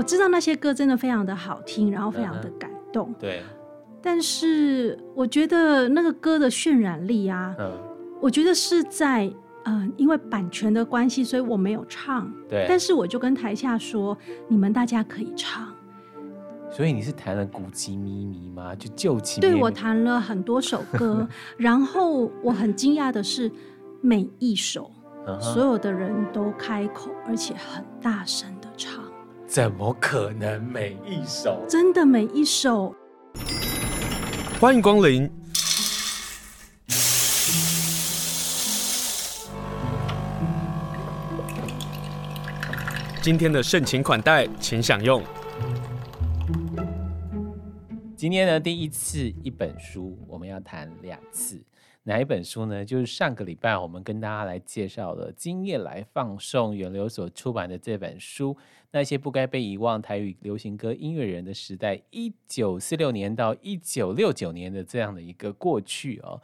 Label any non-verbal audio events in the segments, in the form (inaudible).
我知道那些歌真的非常的好听，然后非常的感动。嗯、对。但是我觉得那个歌的渲染力啊，嗯，我觉得是在嗯、呃，因为版权的关系，所以我没有唱。对。但是我就跟台下说，你们大家可以唱。所以你是弹了古籍咪咪吗？就旧情。对，我弹了很多首歌，(laughs) 然后我很惊讶的是，每一首、uh -huh. 所有的人都开口，而且很大声。怎么可能？每一首？真的每一首。欢迎光临。今天的盛情款待，请享用。今天呢，第一次一本书，我们要谈两次，哪一本书呢？就是上个礼拜我们跟大家来介绍了今夜来放送远流所出版的这本书，那些不该被遗忘台语流行歌音乐人的时代，一九四六年到一九六九年的这样的一个过去哦。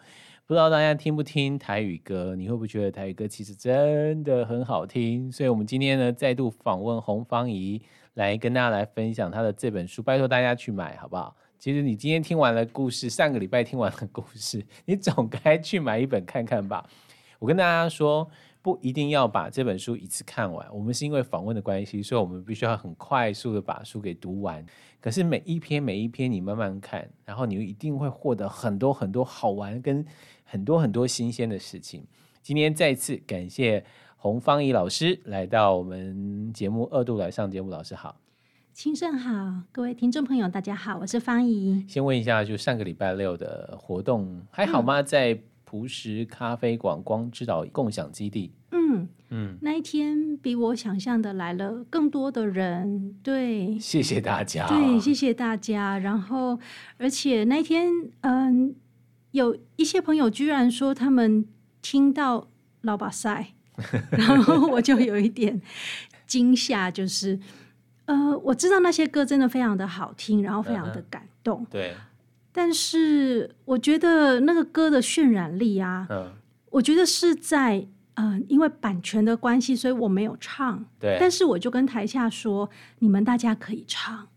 不知道大家听不听台语歌？你会不会觉得台语歌其实真的很好听？所以，我们今天呢，再度访问洪芳宜，来跟大家来分享他的这本书，拜托大家去买，好不好？其实你今天听完了故事，上个礼拜听完了故事，你总该去买一本看看吧。(laughs) 我跟大家说，不一定要把这本书一次看完。我们是因为访问的关系，所以我们必须要很快速的把书给读完。可是每一篇每一篇你慢慢看，然后你一定会获得很多很多好玩跟很多很多新鲜的事情。今天再次感谢洪芳怡老师来到我们节目二度来上节目，老师好。清盛好，各位听众朋友，大家好，我是方怡。先问一下，就上个礼拜六的活动还好吗？嗯、在璞石咖啡馆光之岛共享基地。嗯嗯，那一天比我想象的来了更多的人，对，谢谢大家，对，谢谢大家。然后，而且那一天，嗯，有一些朋友居然说他们听到老巴赛，然后我就有一点惊吓，就是。呃，我知道那些歌真的非常的好听，然后非常的感动。嗯、对，但是我觉得那个歌的渲染力啊，嗯，我觉得是在呃，因为版权的关系，所以我没有唱。对，但是我就跟台下说，你们大家可以唱。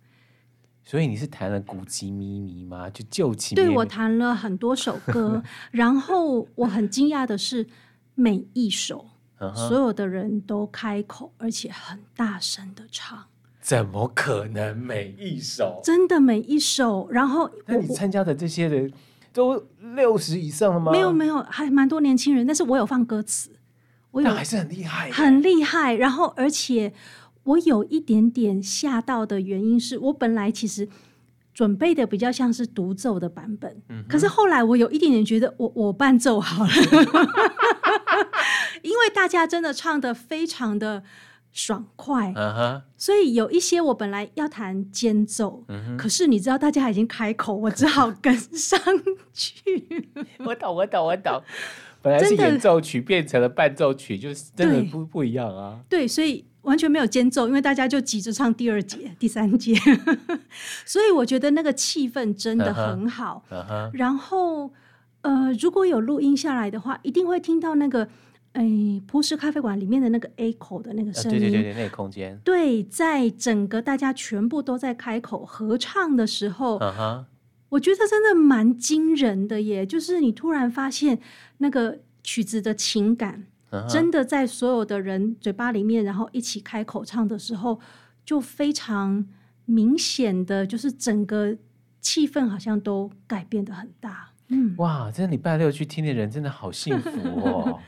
所以你是弹了古籍咪咪吗？就旧情。对，我弹了很多首歌，(laughs) 然后我很惊讶的是，每一首、嗯、所有的人都开口，而且很大声的唱。怎么可能每一首？真的每一首，然后那你参加的这些人都六十以上了吗？没有没有，还蛮多年轻人。但是我有放歌词，我有还是很厉害，很厉害。然后而且我有一点点吓到的原因是我本来其实准备的比较像是独奏的版本，嗯，可是后来我有一点点觉得我我伴奏好了，(laughs) 因为大家真的唱的非常的。爽快，uh-huh. 所以有一些我本来要弹间奏，uh-huh. 可是你知道大家已经开口，我只好跟上去。(laughs) 我懂，我懂，我懂。(laughs) 本来是演奏曲变成了伴奏曲，就是真的不不一样啊。对，所以完全没有间奏，因为大家就急着唱第二节、第三节，(laughs) 所以我觉得那个气氛真的很好。Uh-huh. 然后，呃，如果有录音下来的话，一定会听到那个。哎，璞石咖啡馆里面的那个 echo 的那个声音，对对对，那个空间，对，在整个大家全部都在开口合唱的时候，uh-huh. 我觉得真的蛮惊人的耶！就是你突然发现那个曲子的情感，uh-huh. 真的在所有的人嘴巴里面，然后一起开口唱的时候，就非常明显的，就是整个气氛好像都改变的很大。嗯，哇，这礼拜六去听的人真的好幸福哦。(laughs)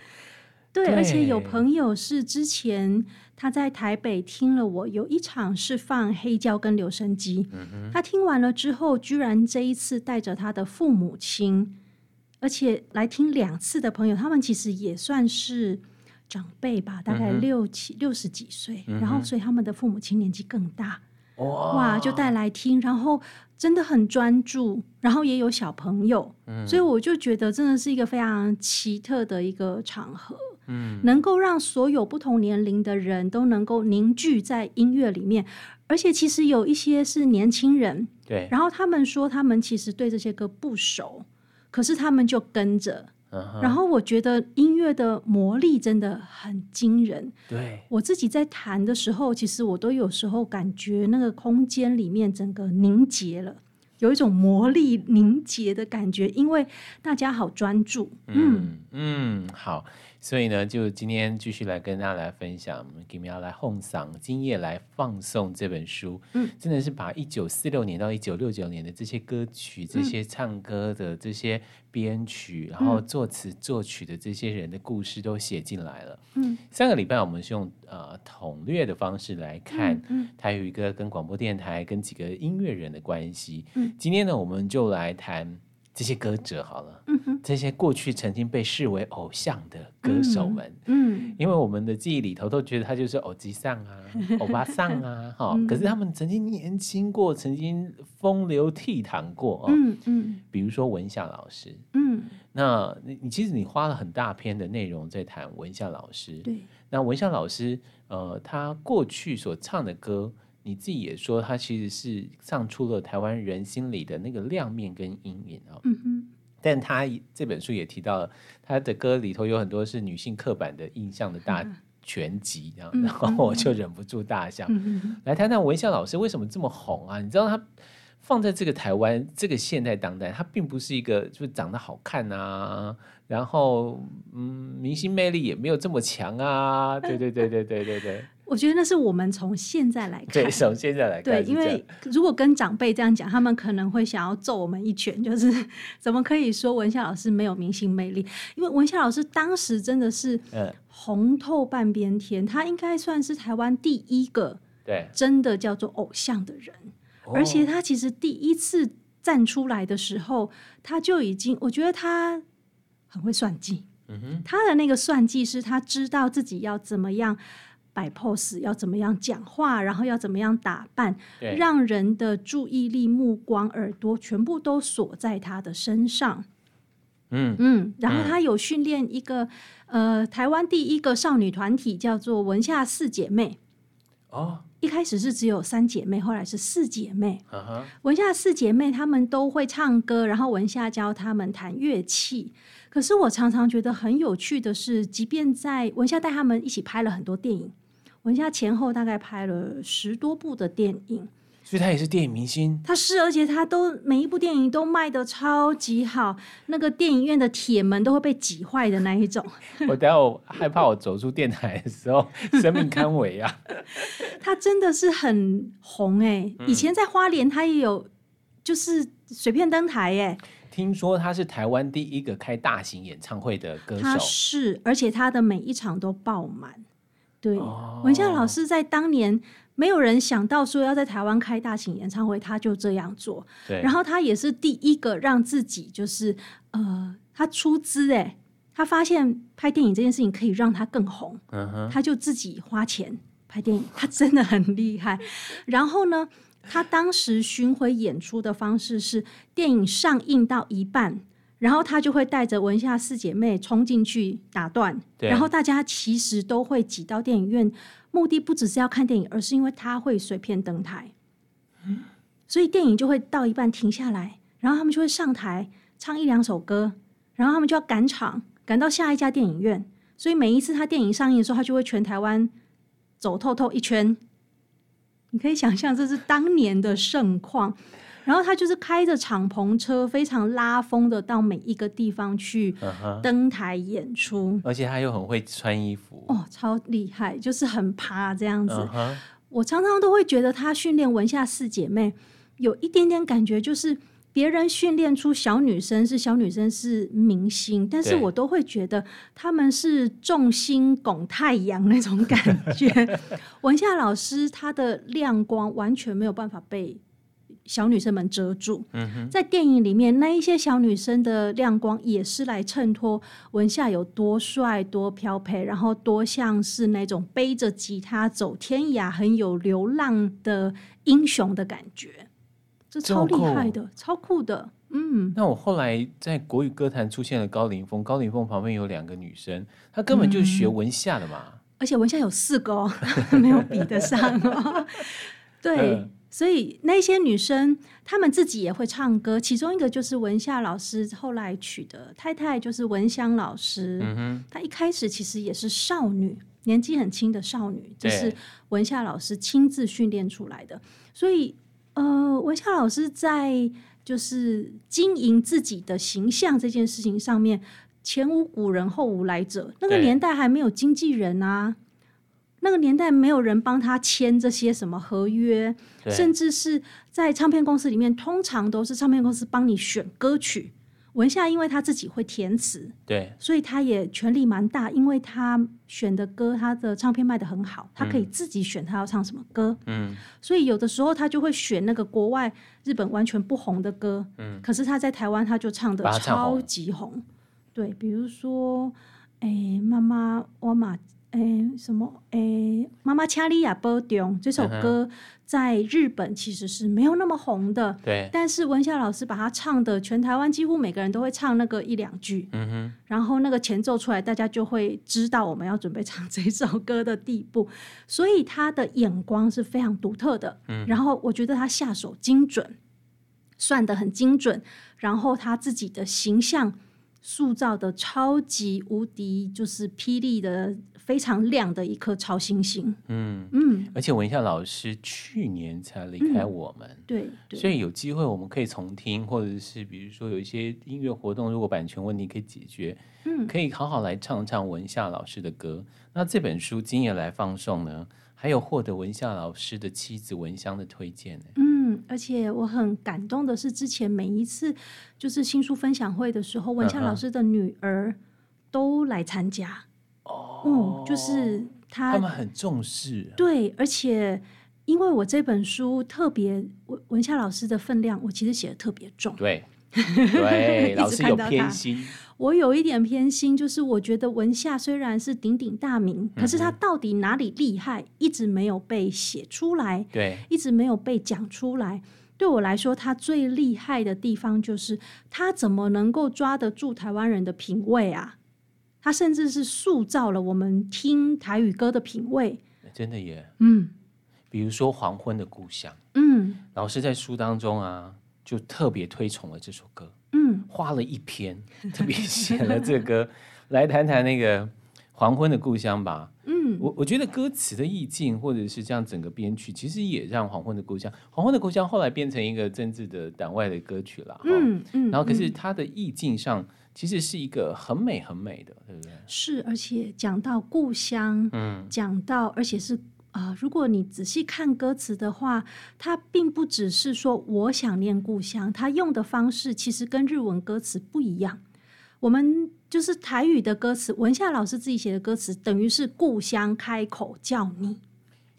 对，而且有朋友是之前他在台北听了我有一场是放黑胶跟留声机，嗯，他听完了之后，居然这一次带着他的父母亲，而且来听两次的朋友，他们其实也算是长辈吧，大概六七六十几岁，嗯，然后所以他们的父母亲年纪更大，哇，哇，就带来听，然后真的很专注，然后也有小朋友，嗯，所以我就觉得真的是一个非常奇特的一个场合。嗯，能够让所有不同年龄的人都能够凝聚在音乐里面，而且其实有一些是年轻人，对，然后他们说他们其实对这些歌不熟，可是他们就跟着，Uh-huh. 然后我觉得音乐的魔力真的很惊人。对，我自己在弹的时候，其实我都有时候感觉那个空间里面整个凝结了，有一种魔力凝结的感觉，因为大家好专注。嗯嗯，嗯，好。所以呢，就今天继续来跟大家来分享，我们要来哄嗓，今夜来放送这本书，嗯，真的是把一九四六年到一九六九年的这些歌曲、这些唱歌的这些编曲，嗯、然后作词作曲的这些人的故事都写进来了。嗯，上个礼拜我们是用呃统略的方式来看，嗯，台语歌跟广播电台跟几个音乐人的关系。嗯，今天呢，我们就来谈。这些歌者好了，嗯，这些过去曾经被视为偶像的歌手们，嗯，嗯，因为我们的记忆里头都觉得他就是偶吉桑啊、(laughs) 欧巴桑啊，哈、嗯，可是他们曾经年轻过，曾经风流倜傥过，嗯嗯，比如说文夏老师，嗯，那你你其实你花了很大篇的内容在谈文夏老师，对，那文夏老师，呃，他过去所唱的歌。你自己也说，他其实是唱出了台湾人心里的那个亮面跟阴影啊。嗯哼。但他这本书也提到了，他的歌里头有很多是女性刻板的印象的大全集，然后，然后我就忍不住大笑。嗯、来谈谈文夏老师为什么这么红啊？你知道他放在这个台湾这个现代当代，他并不是一个就是长得好看啊，然后嗯，明星魅力也没有这么强啊。对对对对对对对。我觉得那是我们从现在来看，对，从现在来看，对，因为如果跟长辈这样讲，他们可能会想要揍我们一拳，就是 (laughs) 怎么可以说文夏老师没有明星魅力？因为文夏老师当时真的是红透半边天，他应该算是台湾第一个对。真的叫做偶像的人，而且他其实第一次站出来的时候，他就已经，我觉得他很会算计，嗯哼，他的那个算计是他知道自己要怎么样。摆 pose 要怎么样讲话，然后要怎么样打扮，让人的注意力、目光、耳朵全部都锁在他的身上。嗯嗯，然后他有训练一个、嗯、呃台湾第一个少女团体，叫做文夏四姐妹。哦，一开始是只有三姐妹，后来是四姐妹。Uh -huh. 文夏四姐妹她们都会唱歌，然后文夏教她们弹乐器。可是我常常觉得很有趣的是，即便在文夏带他们一起拍了很多电影。文夏前后大概拍了十多部的电影，所以他也是电影明星。他是，而且他都每一部电影都卖的超级好，那个电影院的铁门都会被挤坏的那一种。(laughs) 我等下我害怕我走出电台的时候生命堪危啊！(laughs) 他真的是很红哎、欸，以前在花莲他也有就是随便登台哎、欸。听说他是台湾第一个开大型演唱会的歌手，他是，而且他的每一场都爆满。对，文夏老师在当年没有人想到说要在台湾开大型演唱会，他就这样做。对，然后他也是第一个让自己就是呃，他出资哎，他发现拍电影这件事情可以让他更红，嗯，他就自己花钱拍电影，他真的很厉害。然后呢，他当时巡回演出的方式是电影上映到一半。然后他就会带着文夏四姐妹冲进去打断，然后大家其实都会挤到电影院，目的不只是要看电影，而是因为他会随便登台，所以电影就会到一半停下来，然后他们就会上台唱一两首歌，然后他们就要赶场，赶到下一家电影院。所以每一次他电影上映的时候，他就会全台湾走透透一圈。你可以想象这是当年的盛况。然后他就是开着敞篷车，非常拉风的到每一个地方去登台演出，而且他又很会穿衣服哦，超厉害，就是很趴这样子。我常常都会觉得他训练文夏四姐妹有一点点感觉，就是别人训练出小女生是小女生是明星，但是我都会觉得他们是众星拱太阳那种感觉。(laughs) 文夏老师她的亮光完全没有办法被。小女生们遮住，在电影里面那一些小女生的亮光也是来衬托文夏有多帅、多飘配，然后多像是那种背着吉他走天涯、很有流浪的英雄的感觉，这超厉害的，超酷的。嗯，那我后来在国语歌坛出现了高凌风，高凌风旁边有两个女生，她根本就是学文夏的嘛，而且文夏有四个哦，(laughs) 没有比得上哦。(laughs) 对。所以那些女生她们自己也会唱歌，其中一个就是文夏老师后来娶的太太，就是文香老师。嗯哼，她一开始其实也是少女，年纪很轻的少女，这是文夏老师亲自训练出来的。所以，呃，文夏老师在就是经营自己的形象这件事情上面，前无古人后无来者。那个年代还没有经纪人啊。那个年代没有人帮他签这些什么合约，甚至是在唱片公司里面，通常都是唱片公司帮你选歌曲。文夏因为他自己会填词，对，所以他也权力蛮大，因为他选的歌，他的唱片卖得很好，他可以自己选他要唱什么歌。嗯，所以有的时候他就会选那个国外日本完全不红的歌，嗯，可是他在台湾他就唱的超级红。对，比如说，哎，妈妈，我嘛。诶，什么？诶，妈妈请你也保重。这首歌在日本其实是没有那么红的，对。但是文夏老师把它唱的，全台湾几乎每个人都会唱那个一两句。嗯哼。然后那个前奏出来，大家就会知道我们要准备唱 (laughs) 这首歌的地步。所以他的眼光是非常独特的。嗯。然后我觉得他下手精准，算的很精准。然后他自己的形象塑造的超级无敌，就是霹雳的。非常亮的一颗超新星，嗯嗯，而且文夏老师去年才离开我们，嗯、对，对，所以有机会我们可以重听，或者是比如说有一些音乐活动，如果版权问题可以解决，嗯，可以好好来唱唱文夏老师的歌。那这本书今夜来放送呢，还有获得文夏老师的妻子文香的推荐呢，嗯，而且我很感动的是，之前每一次就是新书分享会的时候，文夏老师的女儿都来参加。嗯，就是他，他们很重视啊。对，而且因为我这本书特别文文夏老师的分量，我其实写的特别重。对，(laughs) 对，老师有偏心。我有一点偏心，就是我觉得文夏虽然是鼎鼎大名，嗯，可是他到底哪里厉害，一直没有被写出来。对，一直没有被讲出来。对我来说，他最厉害的地方就是他怎么能够抓得住台湾人的品味啊？他甚至是塑造了我们听台语歌的品味，真的耶。嗯，比如说《黄昏的故乡》，嗯，老师在书当中啊，就特别推崇了这首歌，嗯，花了一篇特别写了这歌，来谈谈那个《黄昏的故乡》吧。嗯，我我觉得歌词的意境，或者是这样整个编曲，其实也让《黄昏的故乡》《黄昏的故乡》后来变成一个政治的党外的歌曲了。嗯嗯，然后可是它的意境上。其实是一个很美很美的，对不对？是，而且讲到故乡，嗯，讲到，而且是啊、呃，如果你仔细看歌词的话，它并不只是说我想念故乡，它用的方式其实跟日文歌词不一样。我们就是台语的歌词，文夏老师自己写的歌词，等于是故乡开口叫你。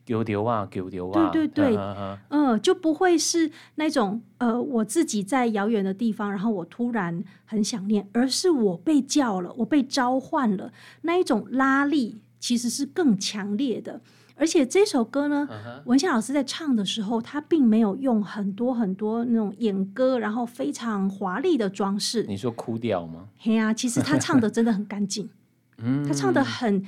丢丢啊，丢丢啊！对对对，嗯、呃，就不会是那种呃，我自己在遥远的地方，然后我突然很想念，而是我被叫了，我被召唤了，那一种拉力其实是更强烈的。而且这首歌呢，嗯、文夏老师在唱的时候，他并没有用很多很多那种演歌，然后非常华丽的装饰。你说哭掉吗？(laughs) 嘿啊，其实他唱的真的很干净，嗯，他唱的很。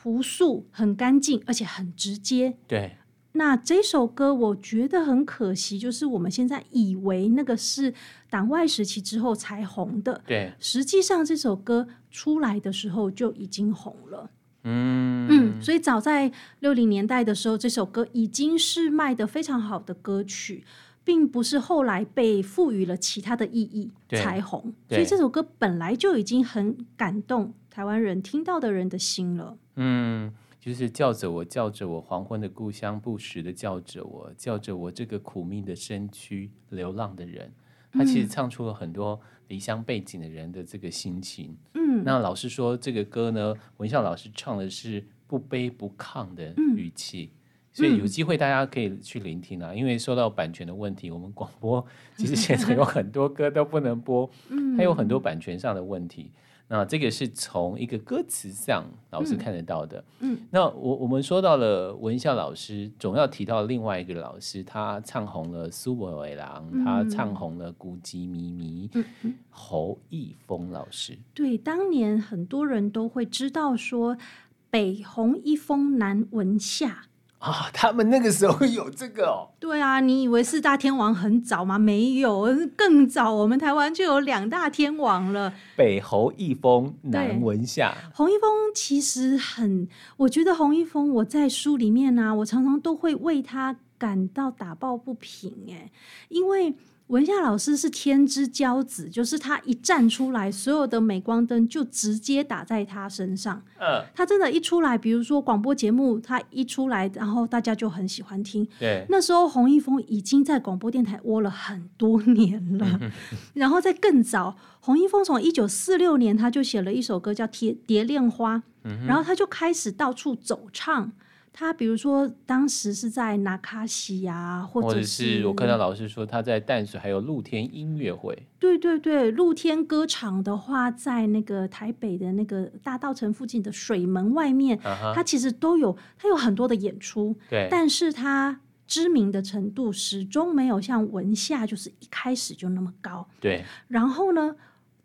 朴素，很干净，而且很直接。对，那这首歌我觉得很可惜，就是我们现在以为那个是党外时期之后才红的。对，实际上这首歌出来的时候就已经红了。嗯嗯，所以早在六零年代的时候，这首歌已经是卖得非常好的歌曲，并不是后来被赋予了其他的意义才红。所以这首歌本来就已经很感动台湾人听到的人的心了。嗯，就是叫着我，叫着我，黄昏的故乡，不时的叫着我，叫着我这个苦命的身躯，流浪的人。他其实唱出了很多离乡背景的人的这个心情。嗯，那老师说这个歌呢，文孝老师唱的是不卑不亢的语气，嗯，所以有机会大家可以去聆听啊。因为说到版权的问题，我们广播 (laughs) 其实现在有很多歌都不能播，嗯，还有很多版权上的问题。那这个是从一个歌词上老师看得到的。嗯，嗯，那我我们说到了文夏老师，总要提到另外一个老师，他唱红了苏伯伟郎，他唱红了古籍咪咪，嗯嗯，侯义峰老师。对，当年很多人都会知道说北红一峰南文夏。啊，他们那个时候有这个哦。对啊，你以为四大天王很早吗？没有，更早，我们台湾就有两大天王了。北侯一峰，南文夏。洪一峰其实很，我觉得洪一峰，我在书里面呢、啊，我常常都会为他感到打抱不平哎，因为。文夏老师是天之骄子，就是他一站出来，所有的镁光灯就直接打在他身上。嗯，他真的，一出来，比如说广播节目，他一出来，然后大家就很喜欢听。对，那时候洪一峰已经在广播电台窝了很多年了。(laughs) 然后在更早，洪一峰从一九四六年他就写了一首歌叫《蝶蝶恋花》，然后他就开始到处走唱。他比如说，当时是在纳卡西呀，或者是，我看到老师说他在淡水还有露天音乐会。对对对，露天歌场的话，在那个台北的那个大道城附近的水门外面，他、uh-huh. 其实都有，他有很多的演出。对，但是他知名的程度始终没有像文夏就是一开始就那么高。对，然后呢？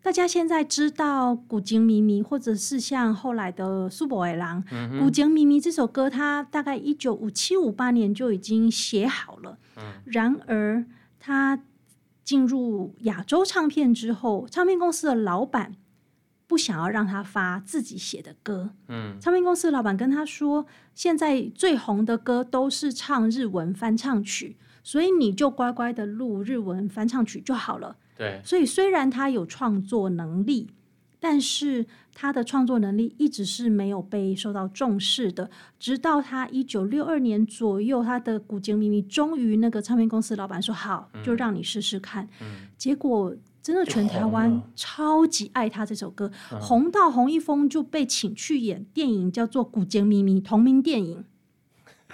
大家现在知道《古井咪咪》，或者是像后来的《苏博野狼》，《古井咪咪》这首歌，它大概一九五七五八年就已经写好了。嗯、然而，他进入亚洲唱片之后，唱片公司的老板不想要让他发自己写的歌。嗯、唱片公司的老板跟他说：“现在最红的歌都是唱日文翻唱曲，所以你就乖乖的录日文翻唱曲就好了。”对，所以虽然他有创作能力，但是他的创作能力一直是没有被受到重视的。直到他一九六二年左右，他的《古井秘密》终于那个唱片公司老板说好，就让你试试看。嗯、结果真的全台湾超级爱他这首歌，红到洪一峰就被请去演电影，叫做《古井秘密》同名电影。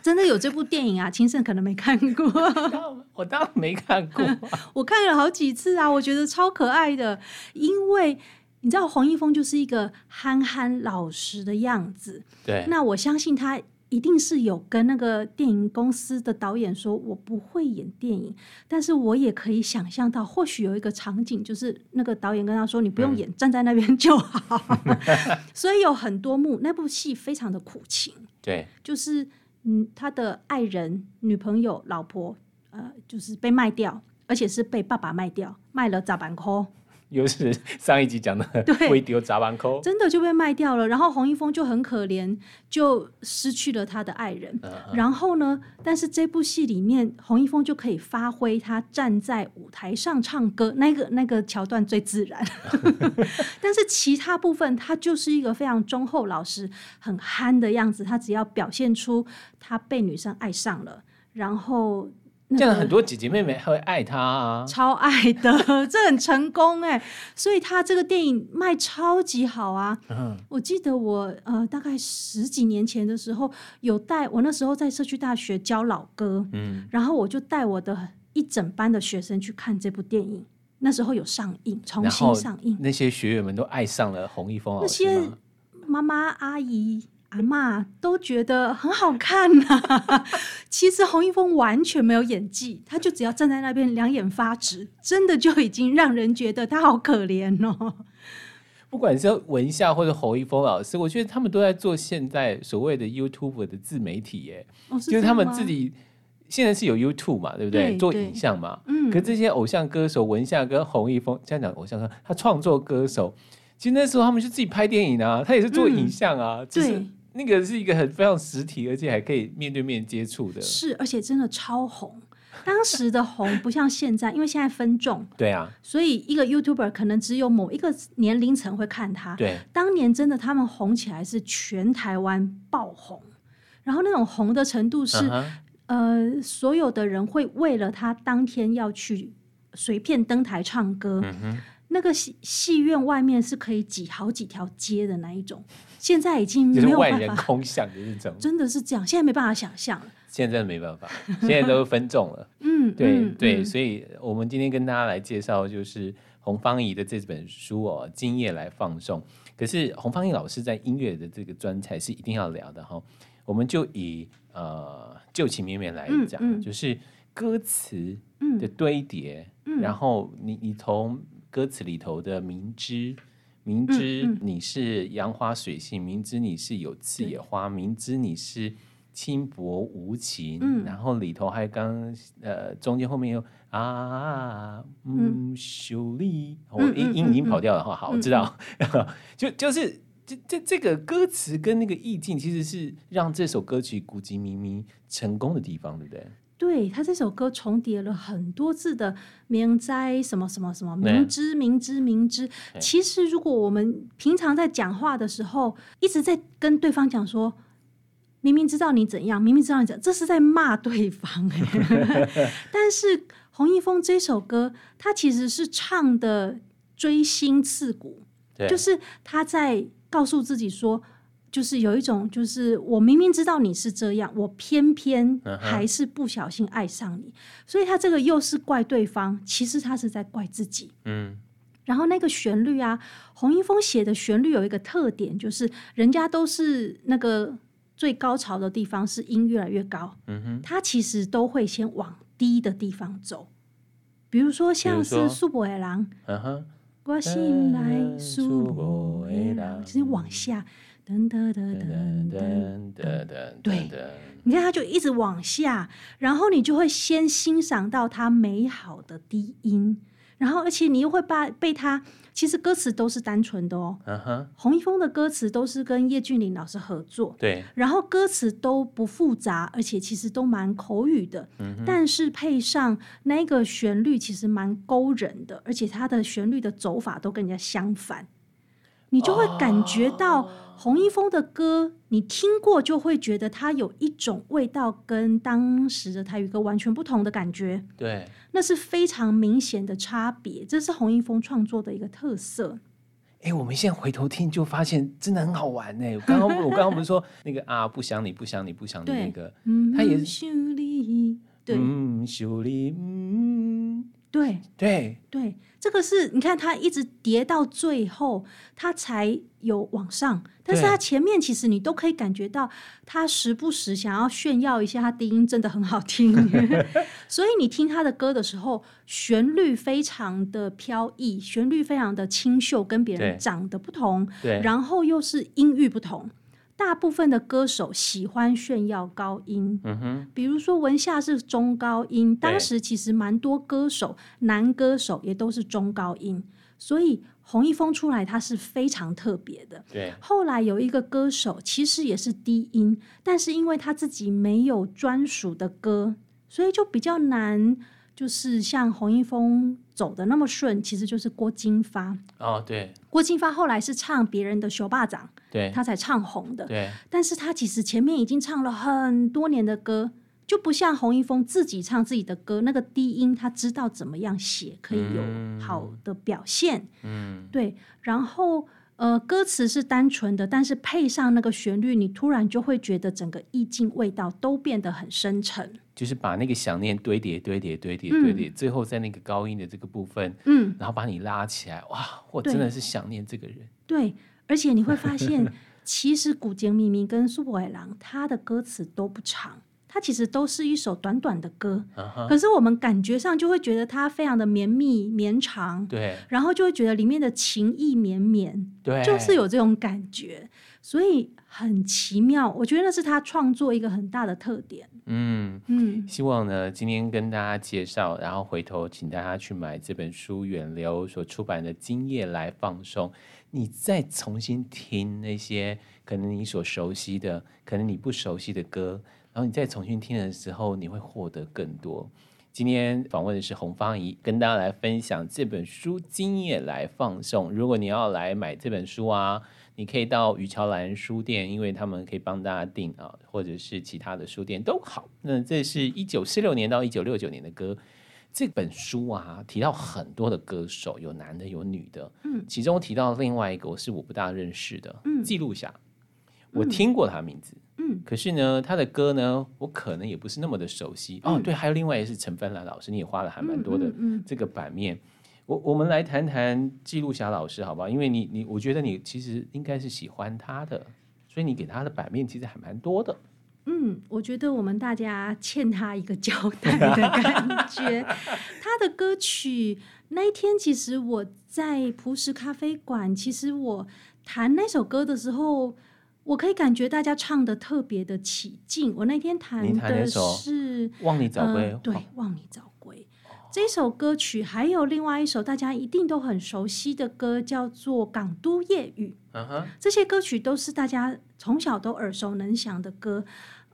真的有这部电影啊？清盛可能没看过，(laughs) 我当然没看过，(laughs) 我看了好几次啊，我觉得超可爱的。因为你知道黄一峰就是一个憨憨老实的样子，对。那我相信他一定是有跟那个电影公司的导演说，我不会演电影，但是我也可以想象到，或许有一个场景，就是那个导演跟他说，你不用演，嗯、站在那边就好。(laughs) 所以有很多幕，那部戏非常的苦情，对，就是。嗯，他的爱人、女朋友、老婆，呃，就是被卖掉，而且是被爸爸卖掉，卖了砸板扣。又是 (laughs) 上一集讲的，对，会丢砸板扣，真的就被卖掉了。然后洪一峰就很可怜，就失去了他的爱人。嗯嗯。然后呢，但是这部戏里面，洪一峰就可以发挥他站在舞台上唱歌那个那个桥段最自然。(laughs) (laughs) 但是其他部分，他就是一个非常忠厚老实、很憨的样子。他只要表现出他被女生爱上了，然后。这样很多姐姐妹妹会爱他啊，超爱的，(laughs) 这很成功哎，所以他这个电影卖超级好啊。嗯，我记得我呃大概十几年前的时候，有带我那时候在社区大学教老歌，嗯，然后我就带我的一整班的学生去看这部电影，那时候有上映，重新上映，那些学员们都爱上了洪一峰老师，那些妈妈阿姨。阿妈都觉得很好看呐、啊。(laughs) 其实洪一峰完全没有演技，他就只要站在那边两眼发直，真的就已经让人觉得他好可怜哦。不管是文夏或者侯一峰老师，我觉得他们都在做现在所谓的 YouTube 的自媒体耶，哦、是就是他们自己现在是有 YouTube 嘛，对不对？对做影像嘛。嗯。可这些偶像歌手文夏跟洪一峰，这样讲偶像歌，他创作歌手，其实那时候他们就自己拍电影啊，他也是做影像啊，嗯、就是。对那个是一个很非常实体，而且还可以面对面接触的。是，而且真的超红。当时的红不像现在，因为现在分众。(laughs) 对啊。所以一个 YouTuber 可能只有某一个年龄层会看他。对。当年真的他们红起来是全台湾爆红，然后那种红的程度是，uh-huh. 呃，所有的人会为了他当天要去随便登台唱歌。嗯哼。那个戏戏院外面是可以挤好几条街的那一种，现在已经 (laughs) 没有办法，就是万人空巷的那种，真的是这样，现在没办法想象了。现在真的没办法，现在都分众了。(laughs) 嗯，对嗯对、嗯，所以我们今天跟大家来介绍就是洪芳仪的这本书哦，《今夜来放送》。可是洪芳仪老师在音乐的这个专才是一定要聊的哈，我们就以呃旧情绵绵来讲、嗯嗯，就是歌词的堆叠、嗯，然后你你从。歌词里头的明知，明知你是杨花水性，明知你是有刺野花，明知你是轻薄无情，嗯，然后里头还刚呃中间后面又啊嗯秀丽，我音音已经跑掉了哈，好，我知道，(laughs) 就就是这这这个歌词跟那个意境，其实是让这首歌曲古籍靡靡成功的地方，对不对？对，他这首歌重叠了很多次的明哉什么什么什么明知明知明知。其实如果我们平常在讲话的时候，一直在跟对方讲说，明明知道你怎样，明明知道你怎样，这是在骂对方。(laughs) 但是洪一峰这首歌，他其实是唱的锥心刺骨，就是他在告诉自己说。就是有一种，就是我明明知道你是这样，我偏偏还是不小心爱上你，uh -huh. 所以他这个又是怪对方，其实他是在怪自己。嗯，然后那个旋律啊，洪一峰写的旋律有一个特点，就是人家都是那个最高潮的地方是音越来越高，嗯哼，他其实都会先往低的地方走，比如说像是苏嗯哼，我心来苏博野狼，就是往下。噔噔噔噔噔噔噔，对，你看，它就一直往下，然后你就会先欣赏到它美好的低音，然后而且你又会把被它，其实歌词都是单纯的哦。嗯哼，洪一峰的歌词都是跟叶俊麟老师合作，对，然后歌词都不复杂，而且其实都蛮口语的。嗯，但是配上那个旋律，其实蛮勾人的，而且它的旋律的走法都跟人家相反。你就会感觉到洪一峰的歌，你听过就会觉得他有一种味道，跟当时的台语歌完全不同的感觉。对，那是非常明显的差别，这是洪一峰创作的一个特色。哎、欸，我们现在回头听就发现真的很好玩呢。我刚刚我刚刚不是说那个啊，不想你不想你不想你那个，他也是。对，嗯，修理，嗯，对。对。对。这个是你看，他一直跌到最后，他才有往上。但是他前面其实你都可以感觉到，他时不时想要炫耀一下，他低音真的很好听。(laughs) 所以你听他的歌的时候，旋律非常的飘逸，旋律非常的清秀，跟别人长得不同。对，然后又是音域不同。大部分的歌手喜欢炫耀高音，嗯哼，比如说文夏是中高音，当时其实蛮多歌手，男歌手也都是中高音，所以洪一峰出来他是非常特别的。对，后来有一个歌手其实也是低音，但是因为他自己没有专属的歌，所以就比较难。就是像洪一峰走的那么顺，其实就是郭金发。哦，对，郭金发后来是唱别人的《熊霸掌》，对，他才唱红的，对。但是他其实前面已经唱了很多年的歌，就不像洪一峰自己唱自己的歌，那个低音他知道怎么样写可以有好的表现，嗯，对。然后呃，歌词是单纯的，但是配上那个旋律，你突然就会觉得整个意境味道都变得很深沉。就是把那个想念堆叠、堆叠、堆叠、堆叠，最后在那个高音的这个部分，嗯，然后把你拉起来，哇，我真的是想念这个人。对，而且你会发现，其实古井明明跟苏博海郎他的歌词都不长，他其实都是一首短短的歌，啊，可是我们感觉上就会觉得它非常的绵密、绵长，对，然后就会觉得里面的情意绵绵，对，就是有这种感觉，所以很奇妙。我觉得那是他创作一个很大的特点。嗯嗯，希望呢，今天跟大家介绍，然后回头请大家去买这本书，远流所出版的《今夜来放送》，你再重新听那些可能你所熟悉的，可能你不熟悉的歌，然后你再重新听的时候，你会获得更多。今天访问的是洪芳怡，跟大家来分享这本书《今夜来放送》。如果你要来买这本书啊。你可以到于乔兰书店，因为他们可以帮大家订啊，或者是其他的书店都好。那这是一九四六年到一九六九年的歌。这本书啊，提到很多的歌手，有男的有女的。嗯，其中提到另外一个，我是我不大认识的，嗯，记录下。我听过他名字，嗯，可是呢，他的歌呢，我可能也不是那么的熟悉。嗯、哦，对，还有另外一个是陈芬兰老师，你也花了还蛮多的这个版面。嗯嗯嗯我我们来谈谈记录侠老师，好不好？因为你你，我觉得你其实应该是喜欢他的，所以你给他的版面其实还蛮多的。嗯，我觉得我们大家欠他一个交代的感觉。他的歌曲那一天，其实我在朴实咖啡馆，其实我弹那首歌的时候，我可以感觉大家唱的特别的起劲。我那天弹的是《望你早归》，呃，对，《望你早归》这首歌曲，还有另外一首大家一定都很熟悉的歌，叫做《港都夜雨》。Uh huh. 这些歌曲都是大家从小都耳熟能详的歌。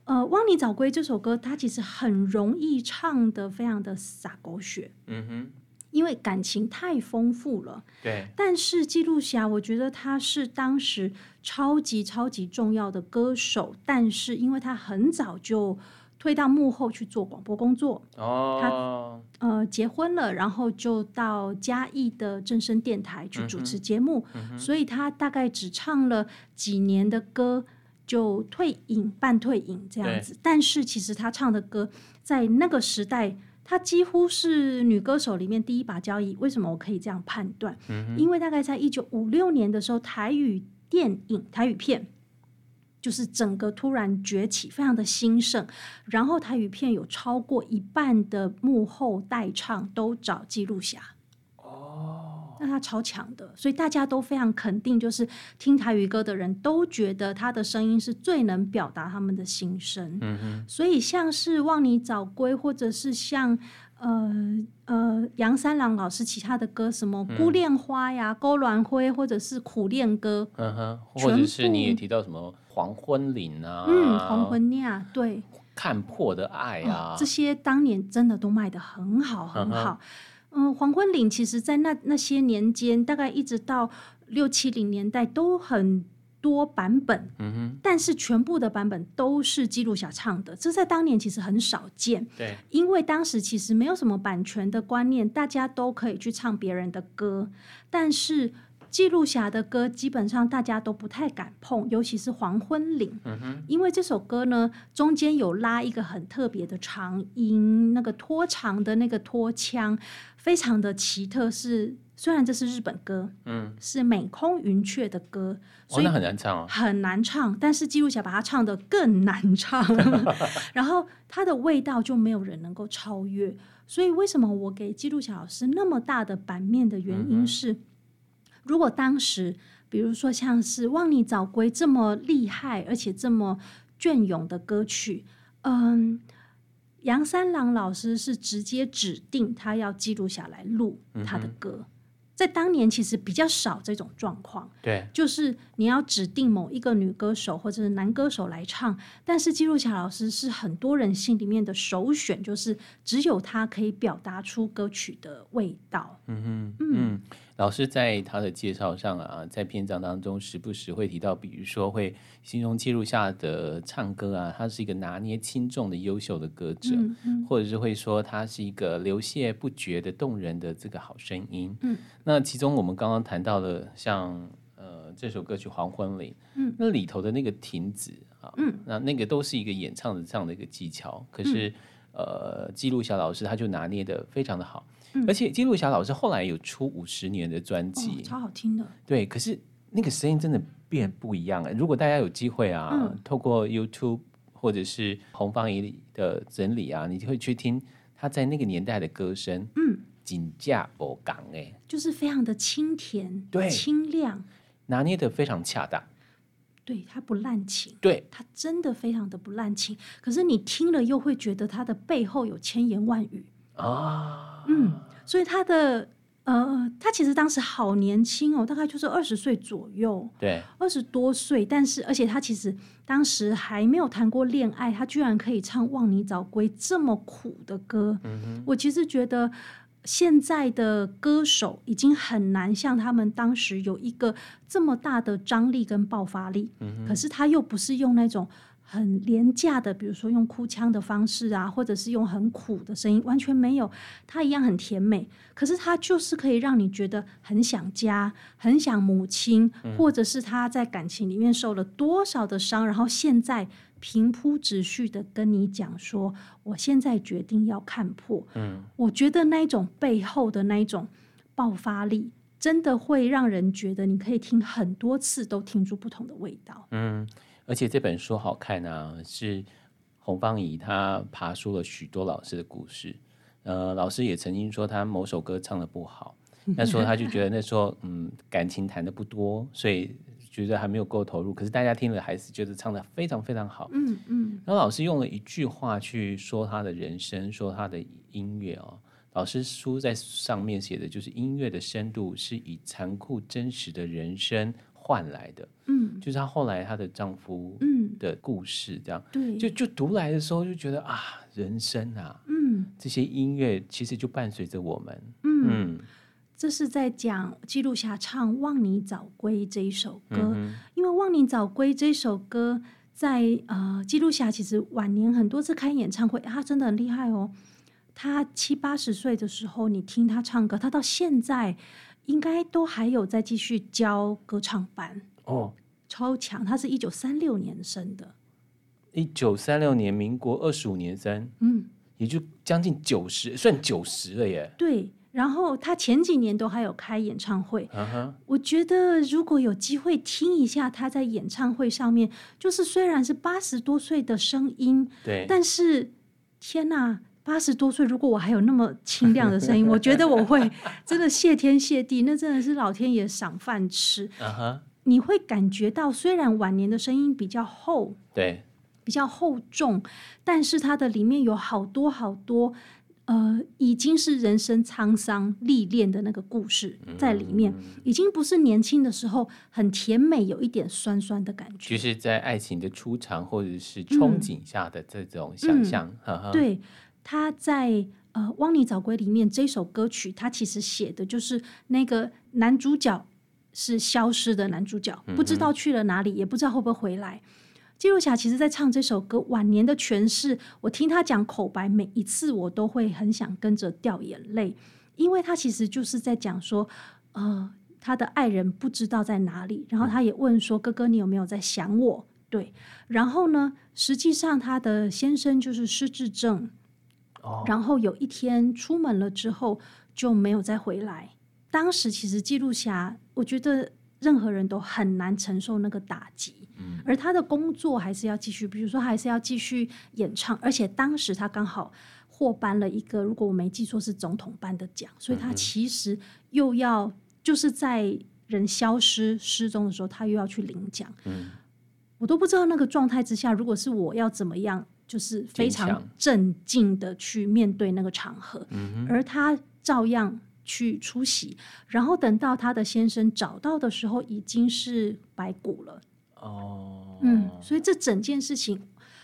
呃，《望你早归》这首歌，它其实很容易唱的非常的洒狗血。嗯哼。因为感情太丰富了，对。但是记录侠，我觉得他是当时超级超级重要的歌手，但是因为他很早就退到幕后去做广播工作，哦，他呃结婚了，然后就到嘉义的正声电台去主持节目，嗯嗯、所以他大概只唱了几年的歌就退隐，半退隐这样子。但是其实他唱的歌在那个时代。她几乎是女歌手里面第一把交椅。为什么我可以这样判断？嗯、因为大概在一九五六年的时候，台语电影、台语片就是整个突然崛起，非常的兴盛。然后台语片有超过一半的幕后代唱都找记录侠。哦那他超强的，所以大家都非常肯定，就是听台语歌的人都觉得他的声音是最能表达他们的心声。嗯哼。所以像是《望你早归》，或者是像呃呃杨三郎老师其他的歌，什么《孤恋花》呀、《勾鸾灰》，或者是苦恋歌。嗯哼。或者是你也提到什么《黄昏岭》啊？嗯，《黄昏岭》对。看破的爱啊、哦，这些当年真的都卖的很好，很好。嗯嗯，黄昏岭其实，在那那些年间，大概一直到六七零年代，都很多版本。嗯哼，但是全部的版本都是记录侠唱的，这在当年其实很少见。对，因为当时其实没有什么版权的观念，大家都可以去唱别人的歌，但是。记录侠的歌基本上大家都不太敢碰，尤其是《黄昏岭》，嗯，因为这首歌呢，中间有拉一个很特别的长音，那个拖长的那个拖腔，非常的奇特。是虽然这是日本歌，嗯，是美空云雀的歌，所以那很难唱哦，很难唱。但是记录侠把它唱得更难唱，(laughs) 然后它的味道就没有人能够超越。所以为什么我给记录侠老师那么大的版面的原因是。嗯如果当时，比如说像是《望你早归》这么厉害而且这么隽永的歌曲，嗯，杨三郎老师是直接指定他要记录下来录他的歌。嗯。在当年其实比较少这种状况，对，就是你要指定某一个女歌手或者是男歌手来唱，但是记录下老师是很多人心里面的首选，就是只有他可以表达出歌曲的味道。嗯哼，嗯。嗯老师在他的介绍上啊，在篇章当中时不时会提到，比如说会形容记录下的唱歌啊，他是一个拿捏轻重的优秀的歌者，嗯嗯、或者是会说他是一个流泻不绝的动人的这个好声音。嗯，那其中我们刚刚谈到的，像呃这首歌曲《黄昏里》，嗯，那里头的那个停止啊，嗯，那那个都是一个演唱的这样的一个技巧，可是、嗯、呃记录小老师他就拿捏的非常的好。而且记录侠老师后来有出五十年的专辑，哦，超好听的。对，可是那个声音真的变不一样了。如果大家有机会啊，嗯、透过 YouTube 或者是红方仪的整理啊，你就会去听他在那个年代的歌声。嗯，紧架不港哎，就是非常的清甜，对，清亮，拿捏的非常恰当。对，他不滥情，对，他真的非常的不滥情。可是你听了又会觉得他的背后有千言万语啊，嗯。所以他的呃，他其实当时好年轻哦，大概就是二十岁左右，对，二十多岁。但是，而且他其实当时还没有谈过恋爱，他居然可以唱《望你早归》这么苦的歌。嗯哼，我其实觉得现在的歌手已经很难像他们当时有一个这么大的张力跟爆发力。嗯哼，可是他又不是用那种。很廉价的，比如说用哭腔的方式啊，或者是用很苦的声音，完全没有，它一样很甜美。可是它就是可以让你觉得很想家，很想母亲，或者是他在感情里面受了多少的伤，然后现在平铺直叙的跟你讲说，我现在决定要看破。嗯，我觉得那一种背后的那一种爆发力，真的会让人觉得你可以听很多次都听出不同的味道。嗯。而且这本书好看啊，是洪芳怡她爬出了许多老师的故事。呃，老师也曾经说他某首歌唱的不好，那时候他就觉得那时候嗯感情谈的不多，所以觉得还没有够投入，可是大家听了还是觉得唱的非常非常好。嗯嗯。然后老师用了一句话去说他的人生，说他的音乐哦。老师书在上面写的就是音乐的深度是以残酷真实的人生换来的。嗯，就是她后来她的丈夫嗯的故事这样。对，就就读来的时候就觉得啊，人生啊，嗯，这些音乐其实就伴随着我们。嗯。嗯这是在讲记录下唱《望你早归》这一首歌，嗯、因为《望你早归》这首歌在呃记录下其实晚年很多次开演唱会，他真的很厉害哦。他七八十岁的时候，你听他唱歌，他到现在应该都还有在继续教歌唱班哦，超强。他是一九三六年生的，一九三六年，民国二十五年生，嗯，也就将近九十，算九十了耶。对。然后他前几年都还有开演唱会，uh. 我觉得如果有机会听一下他在演唱会上面，就是虽然是八十多岁的声音，对，但是天哪，八十多岁如果我还有那么清亮的声音，我觉得我会 (laughs) 真的谢天谢地，那真的是老天爷赏饭吃。Uh huh. 你会感觉到虽然晚年的声音比较厚，对，比较厚重，但是它的里面有好多好多。呃，已经是人生沧桑历练的那个故事在里面，嗯、已经不是年轻的时候很甜美，有一点酸酸的感觉。就是在爱情的初尝或者是憧憬下的这种想象。嗯嗯、对，他在呃《汪你早归》里面这首歌曲，他其实写的就是那个男主角是消失的男主角，不知道去了哪里，也不知道会不会回来。记录侠其实，在唱这首歌晚年的诠释，我听他讲口白，每一次我都会很想跟着掉眼泪，因为他其实就是在讲说，呃，他的爱人不知道在哪里，然后他也问说：“哥哥，你有没有在想我？”对，然后呢，实际上他的先生就是失智症，哦，然后有一天出门了之后就没有再回来。当时其实记录侠，我觉得任何人都很难承受那个打击。而他的工作还是要继续，比如说还是要继续演唱，而且当时他刚好获颁了一个，如果我没记错是总统颁的奖，所以他其实又要就是在人消失失踪的时候，他又要去领奖。嗯，我都不知道那个状态之下，如果是我要怎么样，就是非常镇静的去面对那个场合。嗯，而他照样去出席，然后等到他的先生找到的时候，已经是白骨了。哦，嗯，所以这整件事情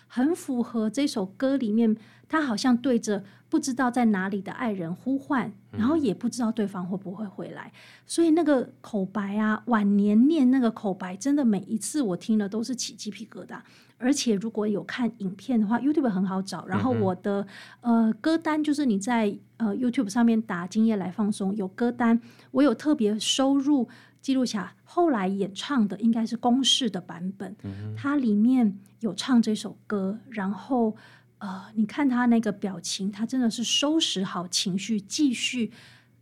很符合这首歌里面，他好像对着不知道在哪里的爱人呼唤，然后也不知道对方会不会回来，所以那个口白啊，晚年念那个口白，真的每一次我听了都是起鸡皮疙瘩。而且如果有看影片的话，YouTube 很好找，然后我的呃歌单就是你在呃 YouTube 上面打“今夜来放松”，有歌单，我有特别收入。记录下后来演唱的应该是公式的版本，嗯、它里面有唱这首歌，然后呃，你看他那个表情，他真的是收拾好情绪，继续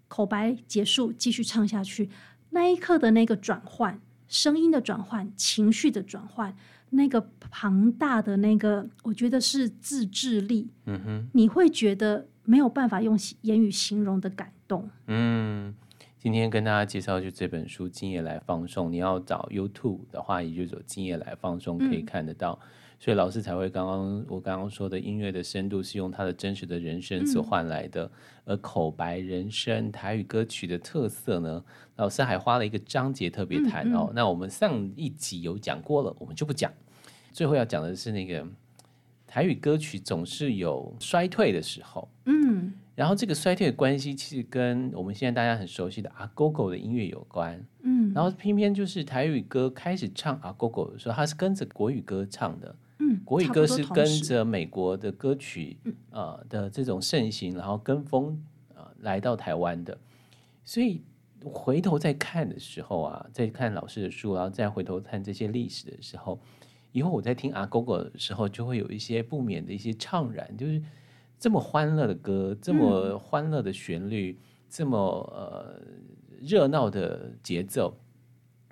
口白结束，继续唱下去。那一刻的那个转换，声音的转换，情绪的转换，那个庞大的那个，我觉得是自制力。嗯哼，你会觉得没有办法用言语形容的感动。嗯。今天跟大家介绍就这本书《今夜来放送》，你要找 YouTube 的话，也就走《今夜来放松》可以看得到。嗯、所以老师才会刚刚我刚刚说的音乐的深度是用他的真实的人生所换来的，嗯、而口白人生台语歌曲的特色呢，老师还花了一个章节特别谈哦。那我们上一集有讲过了，我们就不讲。最后要讲的是那个台语歌曲总是有衰退的时候，嗯。然后这个衰退的关系，其实跟我们现在大家很熟悉的阿狗狗的音乐有关。嗯，然后偏偏就是台语歌开始唱阿狗狗的时候，它是跟着国语歌唱的。嗯，国语歌是跟着美国的歌曲呃的这种盛行，然后跟风呃来到台湾的。所以回头再看的时候啊，再看老师的书，然后再回头看这些历史的时候，以后我在听阿狗狗的时候，就会有一些不免的一些怅然，就是。这么欢乐的歌，这么欢乐的旋律，嗯、这么呃热闹的节奏，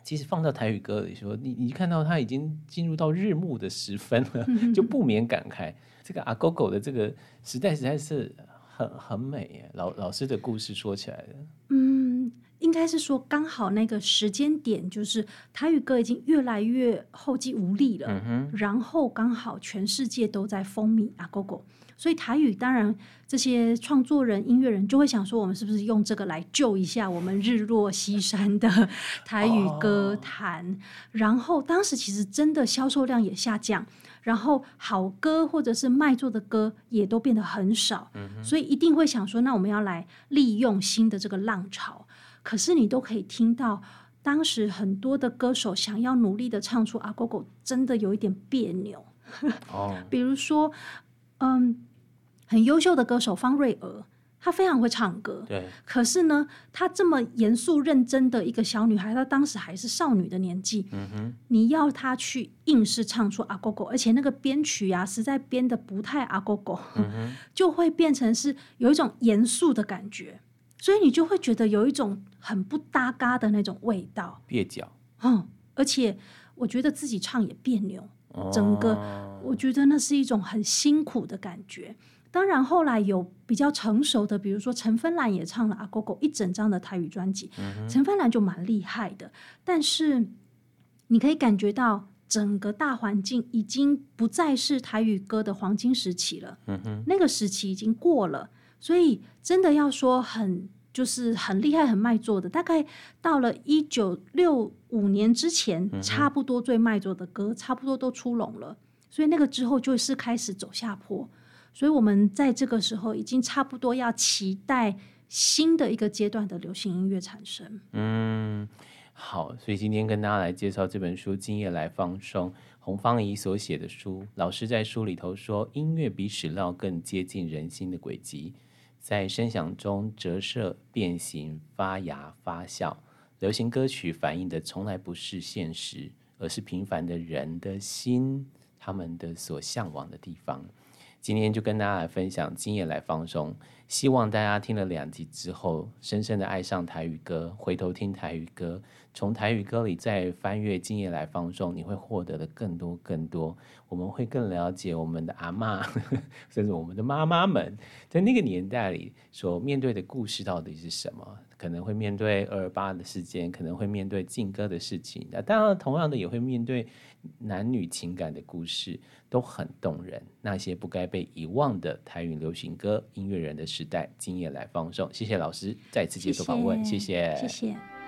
其实放到台语歌里说，你你看到它已经进入到日暮的时分了，嗯、(laughs) 就不免感慨，这个阿狗狗的这个时代实在是很很美耶。老老师的故事说起来的，嗯。应该是说刚好那个时间点，就是台语歌已经越来越后继无力了，嗯、然后刚好全世界都在风靡阿狗狗，所以台语当然这些创作人、音乐人就会想说，我们是不是用这个来救一下我们日落西山的 (laughs) 台语歌坛？哦、然后当时其实真的销售量也下降。然后好歌或者是卖座的歌也都变得很少，嗯、所以一定会想说，那我们要来利用新的这个浪潮。可是你都可以听到，当时很多的歌手想要努力的唱出阿狗狗，真的有一点别扭。哦，比如说，嗯，很优秀的歌手方瑞娥。她非常会唱歌，对。可是呢，她这么严肃认真的一个小女孩，她当时还是少女的年纪。嗯哼。你要她去硬是唱出阿狗狗，而且那个编曲啊，实在编的不太阿狗狗，嗯。(laughs) 就会变成是有一种严肃的感觉，所以你就会觉得有一种很不搭嘎的那种味道，蹩脚。嗯，而且我觉得自己唱也别扭，哦。整个我觉得那是一种很辛苦的感觉。当然，后来有比较成熟的，比如说陈芬兰也唱了《阿狗狗》一整张的台语专辑，嗯、陈芬兰就蛮厉害的。但是你可以感觉到整个大环境已经不再是台语歌的黄金时期了，嗯、哼那个时期已经过了。所以真的要说很就是很厉害、很卖座的，大概到了一九六五年之前，嗯、差不多最卖座的歌差不多都出笼了。所以那个之后就是开始走下坡。所以，我们在这个时候已经差不多要期待新的一个阶段的流行音乐产生。嗯，好，所以今天跟大家来介绍这本书《今夜来放松》，洪芳怡所写的书。老师在书里头说，音乐比史料更接近人心的轨迹，在声响中折射、变形、发芽、发酵。流行歌曲反映的从来不是现实，而是平凡的人的心，他们的所向往的地方。今天就跟大家来分享，今夜来放松。希望大家听了两集之后，深深的爱上台语歌，回头听台语歌，从台语歌里再翻阅今夜来放松，你会获得的更多更多。我们会更了解我们的阿嬷，(laughs) 甚至我们的妈妈们，在那个年代里所面对的故事到底是什么？可能会面对二二八的事件，可能会面对劲歌的事情。那当然，同样的也会面对男女情感的故事，都很动人。那些不该被遗忘的台语流行歌音乐人的时代，今夜来放送。谢谢老师再次接受访问，谢谢，谢谢。谢谢。